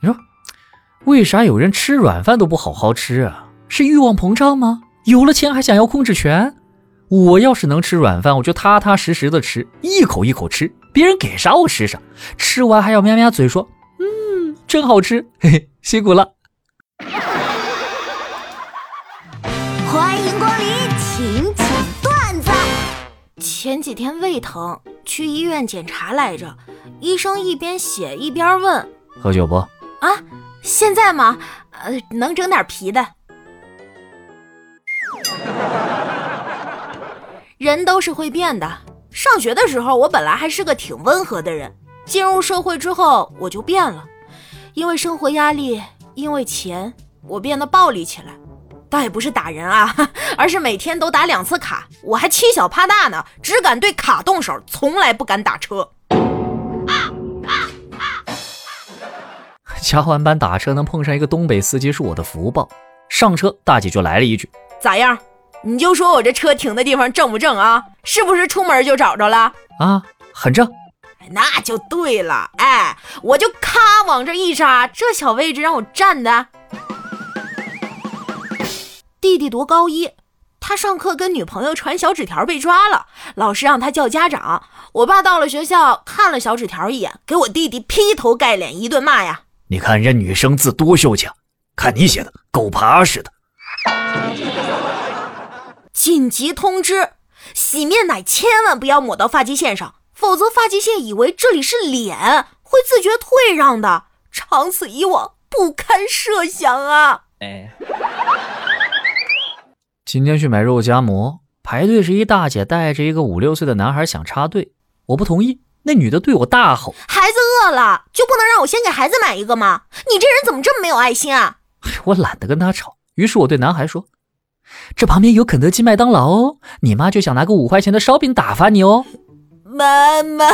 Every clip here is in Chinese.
你说，为啥有人吃软饭都不好好吃啊？是欲望膨胀吗？有了钱还想要控制权？我要是能吃软饭，我就踏踏实实的吃，一口一口吃，别人给啥我吃啥，吃完还要喵喵嘴说，嗯，真好吃，嘿嘿，辛苦了。欢迎光临请讲段子。前几天胃疼，去医院检查来着，医生一边写一边问：“喝酒不？”啊，现在吗？呃，能整点皮的。人都是会变的。上学的时候，我本来还是个挺温和的人，进入社会之后，我就变了。因为生活压力，因为钱，我变得暴力起来。倒也不是打人啊，而是每天都打两次卡。我还欺小怕大呢，只敢对卡动手，从来不敢打车。加完班打车能碰上一个东北司机是我的福报。上车，大姐就来了一句：“咋样？”你就说我这车停的地方正不正啊？是不是出门就找着了？啊，很正。那就对了。哎，我就咔往这一扎，这小位置让我占的。弟弟读高一，他上课跟女朋友传小纸条被抓了，老师让他叫家长。我爸到了学校看了小纸条一眼，给我弟弟劈头盖脸一顿骂呀！你看人家女生字多秀气，看你写的狗爬似的。紧急通知：洗面奶千万不要抹到发际线上，否则发际线以为这里是脸，会自觉退让的。长此以往，不堪设想啊！哎，今天去买肉夹馍，排队时一大姐带着一个五六岁的男孩想插队，我不同意。那女的对我大吼：“孩子饿了，就不能让我先给孩子买一个吗？你这人怎么这么没有爱心啊！”我懒得跟他吵，于是我对男孩说。这旁边有肯德基、麦当劳哦，你妈就想拿个五块钱的烧饼打发你哦。妈妈，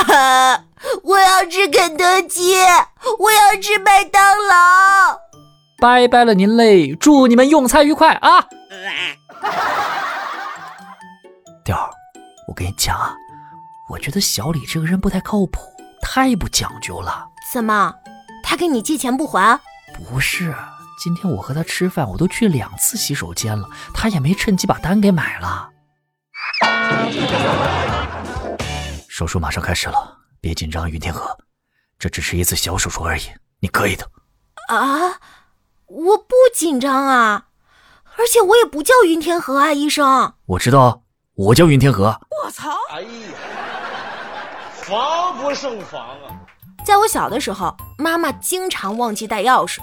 我要吃肯德基，我要吃麦当劳。拜拜了您嘞，祝你们用餐愉快啊！调儿，我跟你讲啊，我觉得小李这个人不太靠谱，太不讲究了。怎么，他给你借钱不还？不是。今天我和他吃饭，我都去两次洗手间了，他也没趁机把单给买了。手术马上开始了，别紧张，云天河，这只是一次小手术而已，你可以的。啊，我不紧张啊，而且我也不叫云天河啊，医生。我知道，我叫云天河。我操！哎呀，防不胜防啊！在我小的时候，妈妈经常忘记带钥匙。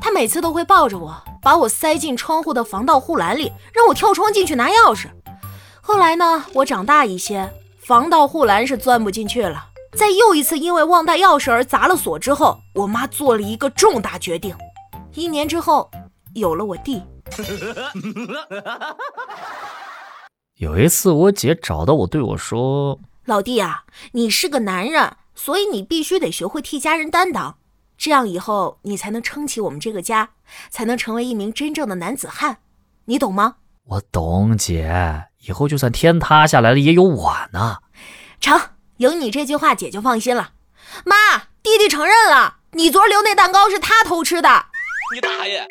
她每次都会抱着我，把我塞进窗户的防盗护栏里，让我跳窗进去拿钥匙。后来呢，我长大一些，防盗护栏是钻不进去了。在又一次因为忘带钥匙而砸了锁之后，我妈做了一个重大决定。一年之后，有了我弟。有一次，我姐找到我，对我说：“老弟啊，你是个男人，所以你必须得学会替家人担当。”这样以后你才能撑起我们这个家，才能成为一名真正的男子汉，你懂吗？我懂，姐。以后就算天塌下来了，也有我呢。成，有你这句话，姐就放心了。妈，弟弟承认了，你昨儿留那蛋糕是他偷吃的。你大爷！